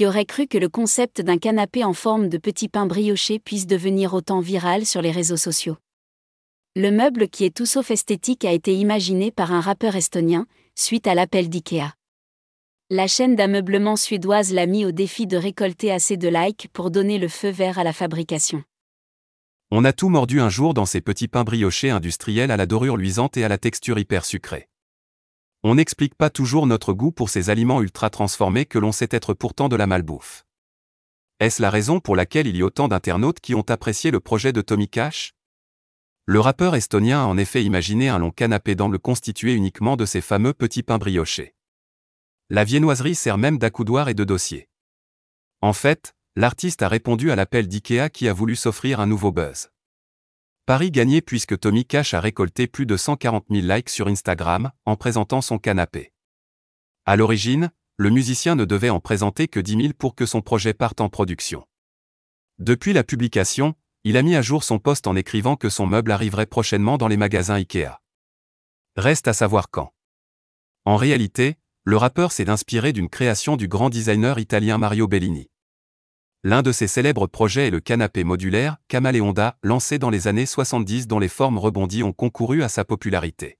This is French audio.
Qui aurait cru que le concept d'un canapé en forme de petit pain brioché puisse devenir autant viral sur les réseaux sociaux Le meuble qui est tout sauf esthétique a été imaginé par un rappeur estonien, suite à l'appel d'IKEA. La chaîne d'ameublement suédoise l'a mis au défi de récolter assez de likes pour donner le feu vert à la fabrication. On a tout mordu un jour dans ces petits pains briochés industriels à la dorure luisante et à la texture hyper sucrée. On n'explique pas toujours notre goût pour ces aliments ultra transformés que l'on sait être pourtant de la malbouffe. Est-ce la raison pour laquelle il y a autant d'internautes qui ont apprécié le projet de Tommy Cash? Le rappeur estonien a en effet imaginé un long canapé d'angle constitué uniquement de ces fameux petits pains briochés. La viennoiserie sert même d'accoudoir et de dossier. En fait, l'artiste a répondu à l'appel d'IKEA qui a voulu s'offrir un nouveau buzz. Paris gagné puisque Tommy Cash a récolté plus de 140 000 likes sur Instagram en présentant son canapé. À l'origine, le musicien ne devait en présenter que 10 000 pour que son projet parte en production. Depuis la publication, il a mis à jour son poste en écrivant que son meuble arriverait prochainement dans les magasins IKEA. Reste à savoir quand. En réalité, le rappeur s'est inspiré d'une création du grand designer italien Mario Bellini. L'un de ses célèbres projets est le canapé modulaire Camaleonda, lancé dans les années 70 dont les formes rebondies ont concouru à sa popularité.